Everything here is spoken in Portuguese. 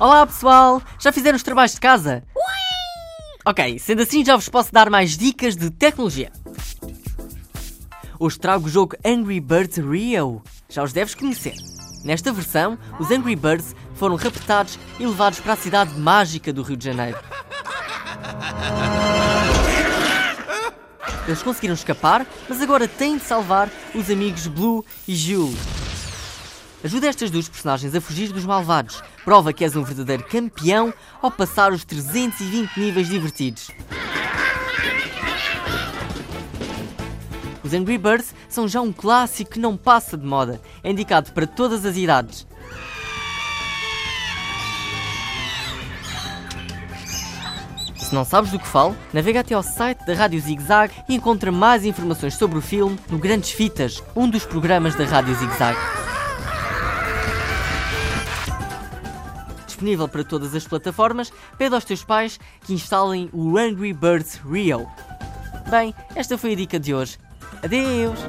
Olá pessoal, já fizeram os trabalhos de casa? Ok, sendo assim já vos posso dar mais dicas de tecnologia. Hoje trago o jogo Angry Birds Rio. Já os deves conhecer. Nesta versão, os Angry Birds foram raptados e levados para a cidade mágica do Rio de Janeiro. Eles conseguiram escapar, mas agora têm de salvar os amigos Blue e Jules. Ajuda estas duas personagens a fugir dos malvados. Prova que és um verdadeiro campeão ao passar os 320 níveis divertidos. Os Angry Birds são já um clássico que não passa de moda. É indicado para todas as idades. Se não sabes do que falo, navega até ao site da Rádio Zig Zag e encontra mais informações sobre o filme no Grandes Fitas, um dos programas da Rádio Zig Zag. Disponível para todas as plataformas, pede aos teus pais que instalem o Angry Birds Rio. Bem, esta foi a dica de hoje. Adeus!